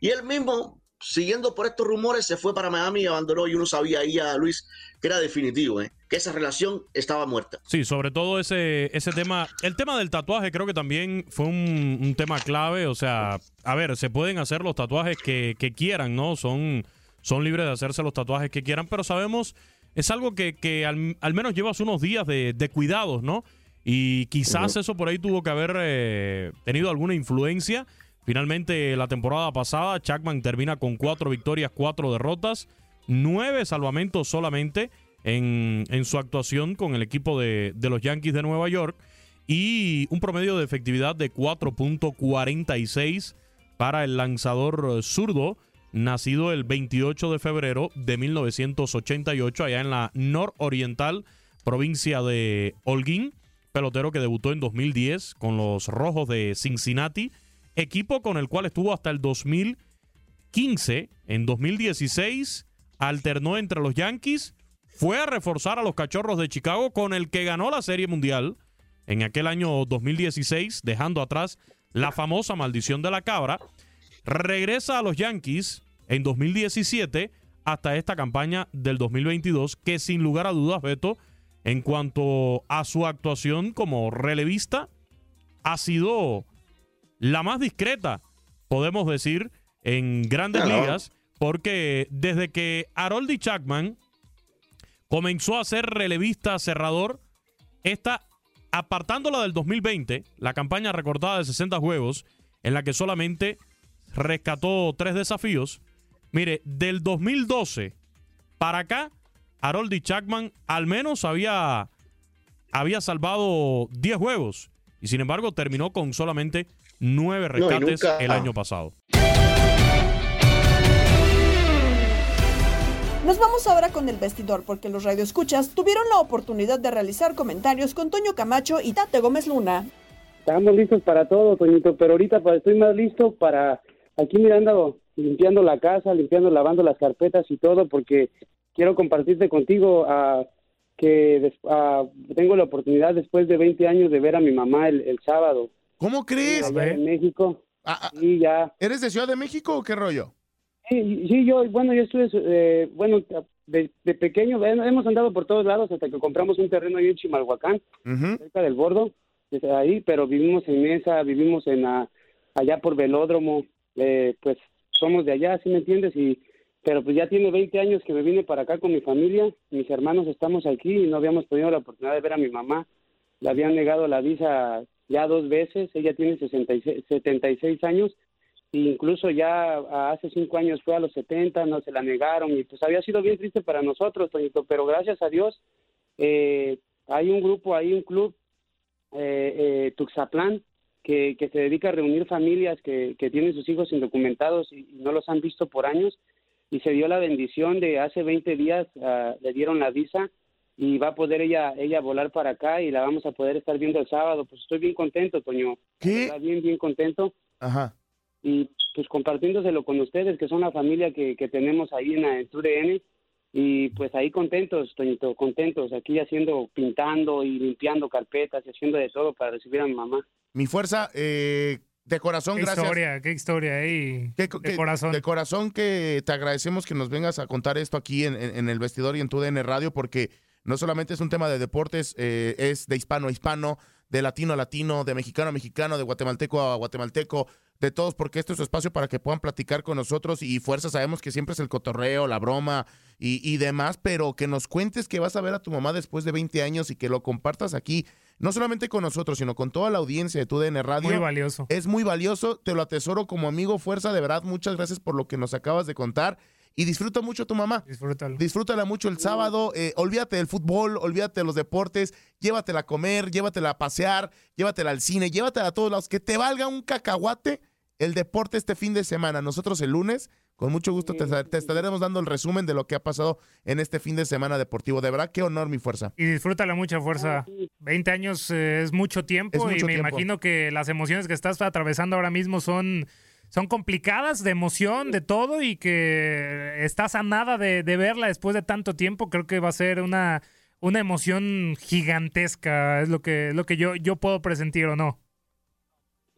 y él mismo, siguiendo por estos rumores, se fue para Miami y abandonó y uno sabía ahí a Luis que era definitivo, ¿eh? que esa relación estaba muerta. Sí, sobre todo ese, ese tema, el tema del tatuaje creo que también fue un, tema clave, o sea, a ver, se pueden hacer los tatuajes que, quieran, ¿no? Son, son libres de hacerse los tatuajes que quieran, pero sabemos, es algo que, que al, menos llevas unos días de cuidados, ¿no? Y quizás eso por ahí tuvo que haber eh, tenido alguna influencia. Finalmente, la temporada pasada, Chapman termina con cuatro victorias, cuatro derrotas, nueve salvamentos solamente en, en su actuación con el equipo de, de, los Yankees de Nueva York y un promedio de efectividad de 4.46 para el lanzador zurdo, nacido el 28 de febrero de 1988 allá en la nororiental provincia de Holguín pelotero que debutó en 2010 con los Rojos de Cincinnati, equipo con el cual estuvo hasta el 2015. En 2016 alternó entre los Yankees, fue a reforzar a los Cachorros de Chicago con el que ganó la Serie Mundial en aquel año 2016, dejando atrás la famosa maldición de la cabra. Regresa a los Yankees en 2017 hasta esta campaña del 2022 que sin lugar a dudas, Beto, en cuanto a su actuación como relevista, ha sido la más discreta, podemos decir, en grandes ligas, porque desde que Haroldy Chapman comenzó a ser relevista cerrador, esta, apartándola del 2020, la campaña recortada de 60 juegos, en la que solamente rescató tres desafíos, mire, del 2012 para acá, Haroldy Chapman al menos había, había salvado 10 juegos y sin embargo terminó con solamente 9 No, y rescates nunca- el año pasado. Nos vamos ahora con el vestidor porque los radioescuchas tuvieron la oportunidad de realizar comentarios con Toño Camacho y Tate Gómez Luna. Estamos listos para todo, Toñito, pero ahorita pues, estoy más listo para aquí mirando, limpiando la casa, limpiando, lavando las carpetas y todo, porque quiero compartirte contigo ah, que ah, tengo la oportunidad después de 20 años de ver a mi mamá el, el sábado. ¿Cómo crees? allá en México. y ya. ¿Eres de Ciudad de México o qué rollo? Sí, sí, yo, bueno, yo estuve, eh, bueno, de, de pequeño, hemos andado por todos lados hasta que compramos un terreno ahí en Chimalhuacán, cerca del Bordo, desde ahí, pero vivimos en Mesa, vivimos en la- allá por Velódromo, eh, pues somos de allá, ¿sí me entiendes? Y, pero pues ya tiene 20 años que me vine para acá con mi familia, mis hermanos estamos aquí y no habíamos tenido la oportunidad de ver a mi mamá, le habían negado la visa ya dos veces, ella tiene 66, 76 años, e incluso ya hace cinco años fue a los 70, no se la negaron. Y pues había sido bien triste para nosotros, Toñito, pero gracias a Dios eh, hay un grupo, hay un club, eh, eh, Tuxaplán, que, que se dedica a reunir familias que, que tienen sus hijos indocumentados y no los han visto por años y se dio la bendición de hace 20 días, ah, le dieron la visa y va a poder ella ella volar para acá y la vamos a poder estar viendo el sábado. Pues estoy bien contento, Toño. ¿Qué? Bien, bien contento. Ajá. Y pues compartiéndoselo con ustedes, que son la familia que, que tenemos ahí en, en TUDN. Y pues ahí contentos, Toñito, contentos, aquí haciendo, pintando y limpiando carpetas y haciendo de todo para recibir a mi mamá. Mi fuerza, eh, de corazón, Qué gracias. historia, qué historia ahí. de corazón. De corazón que te agradecemos que nos vengas a contar esto aquí en, en- en el vestidor y en tu DN Radio, porque no solamente es un tema de deportes, eh, es de hispano a hispano, de latino a latino, de mexicano a mexicano, de guatemalteco a guatemalteco, de todos, porque este es su espacio para que puedan platicar con nosotros y fuerza, sabemos que siempre es el cotorreo, la broma y, y demás, pero que nos cuentes que vas a ver a tu mamá después de 20 años y que lo compartas aquí, no solamente con nosotros, sino con toda la audiencia de tu DN Radio. Muy valioso. Es muy valioso, te lo atesoro como amigo, fuerza, de verdad, muchas gracias por lo que nos acabas de contar. Y disfruta mucho a tu mamá. Disfrútalo. Disfrútala mucho el sábado. eh, olvídate del fútbol, olvídate de los deportes. Llévatela a comer, llévatela a pasear, llévatela al cine, llévatela a todos lados. Que te valga un cacahuate el deporte este fin de semana. Nosotros el lunes, con mucho gusto, te, te estaremos dando el resumen de lo que ha pasado en este fin de semana deportivo. De verdad, qué honor, mi fuerza. Y disfrútala mucha fuerza. 20 años eh, es mucho tiempo Es mucho y me tiempo. imagino que las emociones que estás atravesando ahora mismo son, son complicadas de emoción, de todo y que estás a nada de, de verla después de tanto tiempo. Creo que va a ser una, una emoción gigantesca, es lo que, es lo que yo, yo puedo presentir o no.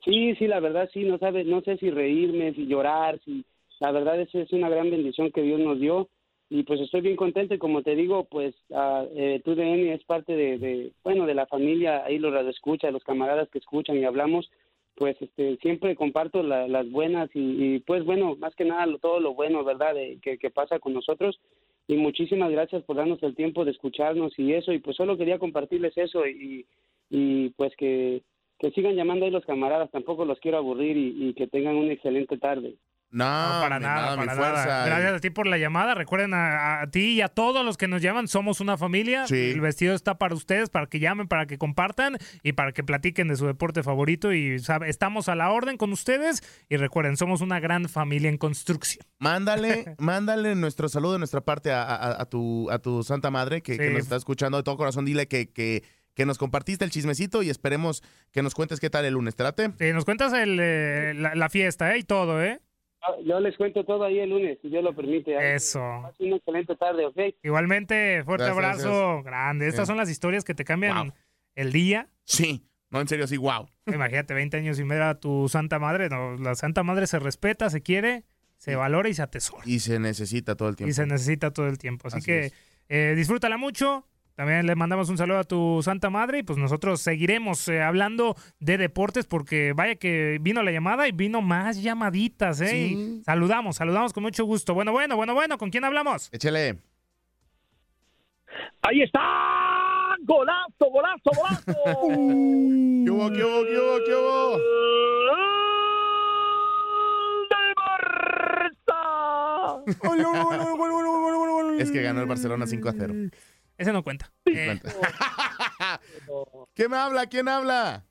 Sí, sí, la verdad sí, no sabes, no sé si reírme, si llorar, si la verdad es es una gran bendición que Dios nos dio y pues estoy bien contento y como te digo, pues ah, eh, TUDN es parte de, bueno, de la familia, ahí los escucha, los camaradas que escuchan y hablamos, pues este siempre comparto la- las buenas y, pues bueno, más que nada lo- todo lo bueno, ¿verdad? De- que, que pasa con nosotros y muchísimas gracias por darnos el tiempo de escucharnos y eso y pues solo quería compartirles eso y, y pues que, que sigan llamando ahí los camaradas, tampoco los quiero aburrir y que tengan una excelente tarde. No, para nada, mi para fuerza. nada. Gracias a ti por la llamada. Recuerden a, a ti y a todos los que nos llaman, somos una familia. Sí. El vestido está para ustedes, para que llamen, para que compartan y para que platiquen de su deporte favorito. Y sabe, estamos a la orden con ustedes. Y recuerden, somos una gran familia en construcción. Mándale, mándale nuestro saludo de nuestra parte a, a- a tu, a tu Santa Madre que, nos está escuchando de todo corazón. Dile que, que, que nos compartiste el chismecito y esperemos que nos cuentes qué tal el lunes. ¿Trate? Sí, nos cuentas el, eh, la, la fiesta ¿eh? y todo, ¿eh? Yo- les cuento todo ahí el lunes, si Dios lo permite. Ahí, Eso. Una excelente tarde, ¿ok? Igualmente, fuerte Gracias, abrazo. gracias. Grande. Estas Sí. son las historias que te cambian Wow. el día. Sí, no, en serio, sí, wow. Imagínate, 20 años sin ver a tu Santa Madre. No, la Santa Madre se respeta, se quiere, se valora y se atesora. Y se necesita todo el tiempo. Y se necesita todo el tiempo. Así, Así que eh, disfrútala mucho. También le mandamos un saludo a tu Santa Madre y pues nosotros seguiremos eh, hablando de deportes porque vaya que vino la llamada y vino más llamaditas, ¿eh? Sí. Y saludamos, saludamos con mucho gusto. Bueno, bueno, bueno, bueno, ¿con quién hablamos? Échale. Ahí está. Golazo, golazo, golazo. ¿Qué hubo, qué hubo, qué hubo, qué hubo? Es que ganó el Barcelona 5 a 0. Ese no cuenta. Eh, ¿Qué me habla? ¿Quién habla?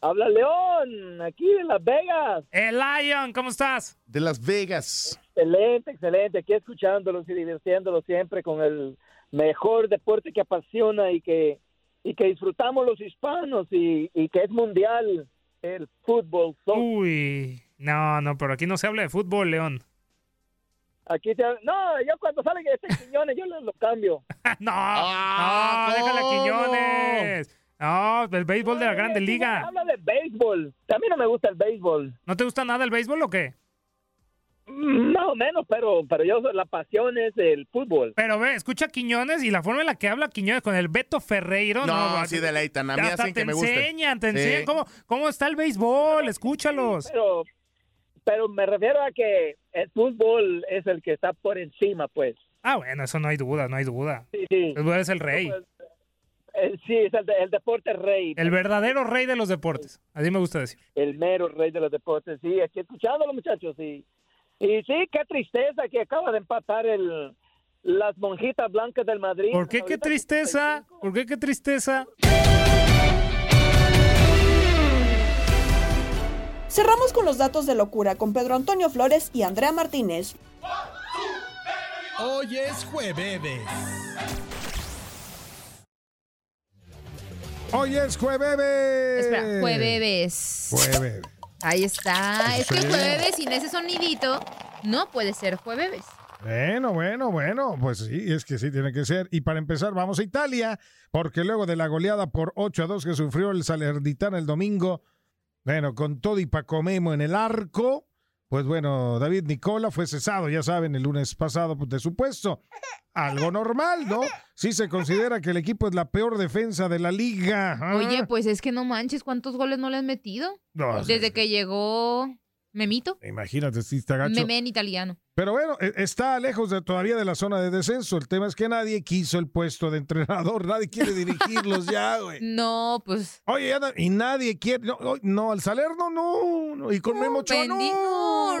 Habla León, aquí de Las Vegas. El Lion, ¿cómo estás? De Las Vegas. Excelente, excelente. Aquí escuchándolos y divirtiéndolos siempre con el mejor deporte que apasiona y que, y que disfrutamos los hispanos y, y que es mundial, el fútbol. soccer. Uy, no, no, pero aquí no se habla de fútbol, León. Aquí te, no, yo cuando salen este Quiñones yo lo, lo cambio. no, Ah, no, déjala ¿cómo? Quiñones. No, el béisbol de la Grande Oye, Liga. Habla de béisbol. A mí no me gusta el béisbol. ¿No te gusta nada el béisbol o qué? Mm, Más o menos, pero, pero yo la pasión es el fútbol. Pero ve, escucha a Quiñones y la forma en la que habla Quiñones con el Beto Ferreiro. No, No, sí deleitan. A mí hasta hacen te que me guste. enseñan, te Sí. enseñan cómo, cómo está el béisbol, escúchalos. Pero, pero me refiero a que el fútbol es el que está por encima, pues. Ah, bueno, eso no hay duda, no hay duda. Sí, sí. El fútbol es el rey. Eh, sí, es el, de- el deporte rey. El verdadero rey de los deportes. Así me gusta decir. El mero rey de los deportes. Sí, aquí escuchándolo, muchachos. Y, y sí, qué tristeza que acaba de empatar el, las monjitas blancas del Madrid. ¿Por qué qué tristeza? ¿Por qué qué tristeza? Cerramos con los datos de locura con Pedro Antonio Flores y Andrea Martínez. Hoy es jueves. Hoy es jueves. Espera, jueves. Jueves. Ahí está. Es que jueves sin ese sonidito no puede ser jueves. Bueno, bueno, bueno, pues sí, es que sí tiene que ser. Y para empezar, vamos a Italia, porque luego de la goleada por 8 a 2 que sufrió el Salernitana el domingo, bueno, con todo y Paco Memo en el arco, pues bueno, David Nicola fue cesado, ya saben, el lunes pasado pues, de su puesto. Algo normal, ¿no? Sí se considera que el equipo es la peor defensa de la liga. ¿ah? Oye, pues es que no manches, ¿cuántos goles no le has metido? No, sí, Desde que llegó Memito. Imagínate, sí está gacho. Meme en italiano. Pero bueno, e- está lejos de, todavía de la zona de descenso. El tema es que nadie quiso el puesto de entrenador, nadie quiere dirigirlos ya, güey. No, pues. Oye, ya y nadie quiere, no, no, al Salerno no, no, y con Memo Ochoa, no. no,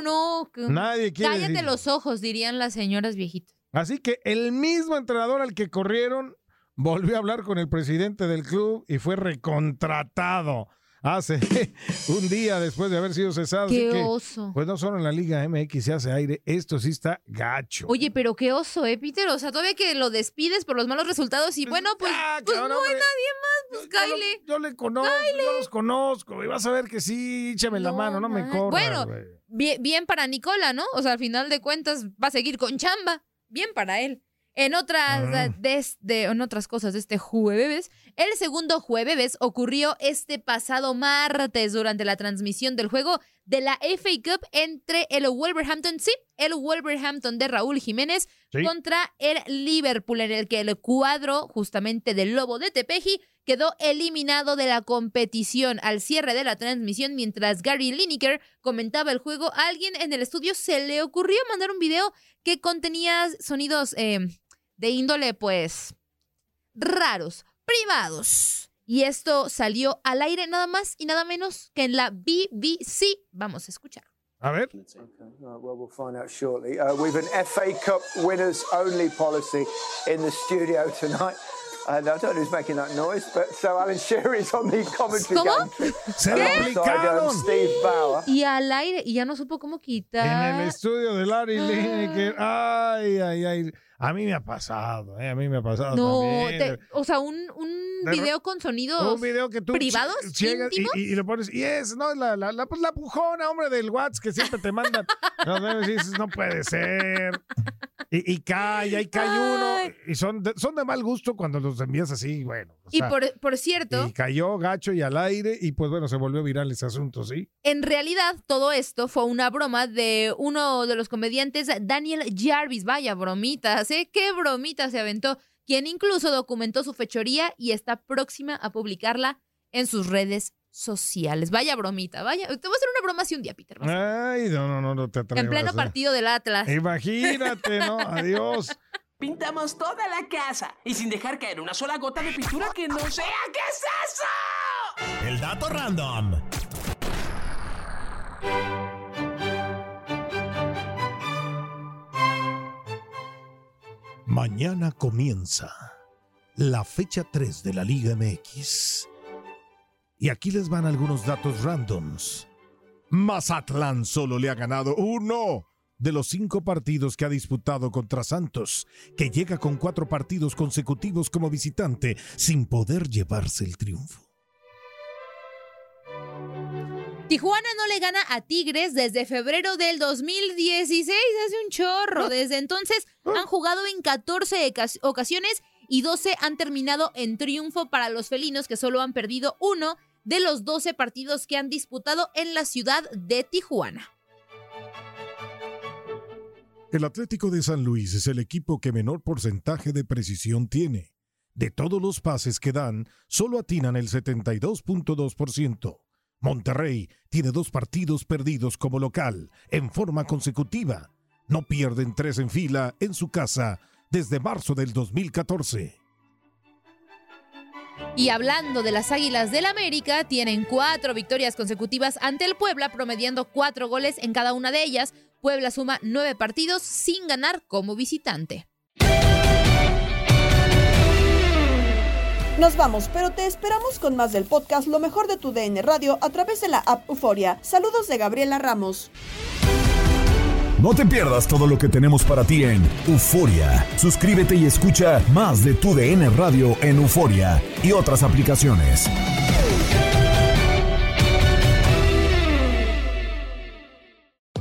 no. Nadie quiere Cállate decir. los ojos, dirían las señoras viejitas. Así que el mismo entrenador al que corrieron volvió a hablar con el presidente del club y fue recontratado hace un día después de haber sido cesado. Qué que, oso. Pues no solo en la Liga MX se hace aire, esto sí está gacho. Oye, pero qué oso, ¿eh, Peter? O sea, todavía que lo despides por los malos resultados y bueno, pues, pues no hay nadie más, pues cáile. Yo le conozco, yo los conozco, y vas a ver que sí, échame la mano, no me corras, Bueno, bien, bien para Nicola, ¿no? O sea, al final de cuentas va a seguir con chamba. Bien para él. En otras, de- en otras cosas de este jueves, el segundo jueves ocurrió este pasado martes durante la transmisión del juego de la FA Cup entre el Wolverhampton, sí, el Wolverhampton de Raúl Jiménez Sí. contra el Liverpool, en el que el cuadro justamente del Lobo de Tepeji quedó eliminado de la competición al cierre de la transmisión mientras Gary Lineker comentaba el juego. A alguien en el estudio se le ocurrió mandar un video que contenía sonidos eh, de índole, pues, raros, privados. Y esto salió al aire nada más y nada menos que en la BBC. Vamos a escuchar. A ver. Right, well, we'll find out shortly. Uh, we've an FA Cup winners only policy in the studio tonight. And I don't know who's making that noise, but so Alan Shearer is on the commentary ¿Cómo? Se lo alongside, um, aplicaron. Steve Bauer. Y al aire, y ya no supo cómo En quitar. el estudio de Larry Lineker, ay, ay, ay. A mí me ha pasado, eh, a mí me ha pasado No, también. te- o sea, un, un De- video con sonidos un video que tú privados, llegas y, íntimos. y- y lo pones, y es, no, la, la, la, pues la pujona, hombre, del WhatsApp que siempre te mandan. Y dices, no puede ser. Y, y cae, ahí cae uno. Y son de, son de mal gusto cuando los envías así, bueno. o Y por, por cierto, y cayó gacho y al aire, y pues bueno, se volvió viral ese asunto, ¿sí? En realidad, todo esto fue una broma de uno de los comediantes, Daniel Jarvis. Vaya bromitas, ¿eh? ¿Qué bromita se aventó? Quien incluso documentó su fechoría y está próxima a publicarla en sus redes sociales. Vaya bromita, vaya. Te voy a hacer una broma así un día, Peter. Ay, no, no, no, no te atrevas. En pleno ¿eh? partido del Atlas. Imagínate, ¿no? Adiós. Pintamos toda la casa y sin dejar caer una sola gota de pintura que no sea. ¿Qué es eso? El dato random. Mañana comienza la fecha 3 de la Liga MX. Y aquí les van algunos datos randoms. Mazatlán solo le ha ganado uno de los cinco partidos que ha disputado contra Santos, que llega con cuatro partidos consecutivos como visitante sin poder llevarse el triunfo. Tijuana no le gana a Tigres desde febrero del 2016, hace un chorro. Desde entonces han jugado en 14 ocas- ocasiones y 12 han terminado en triunfo para los felinos que solo han perdido uno de los 12 partidos que han disputado en la ciudad de Tijuana. El Atlético de San Luis es el equipo que menor porcentaje de precisión tiene. De todos los pases que dan, solo atinan el 72.2%. Monterrey tiene dos partidos perdidos como local, en forma consecutiva. No pierden tres en fila en su casa desde marzo del 2014. Y hablando de las Águilas del América, tienen cuatro victorias consecutivas ante el Puebla, promediando cuatro goles en cada una de ellas. Puebla suma nueve partidos sin ganar como visitante. Nos vamos, pero te esperamos con más del podcast Lo mejor de tu DN Radio a través de la app Euforia. Saludos de Gabriela Ramos. No te pierdas todo lo que tenemos para ti en Euforia. Suscríbete y escucha más de tu DN Radio en Euforia y otras aplicaciones.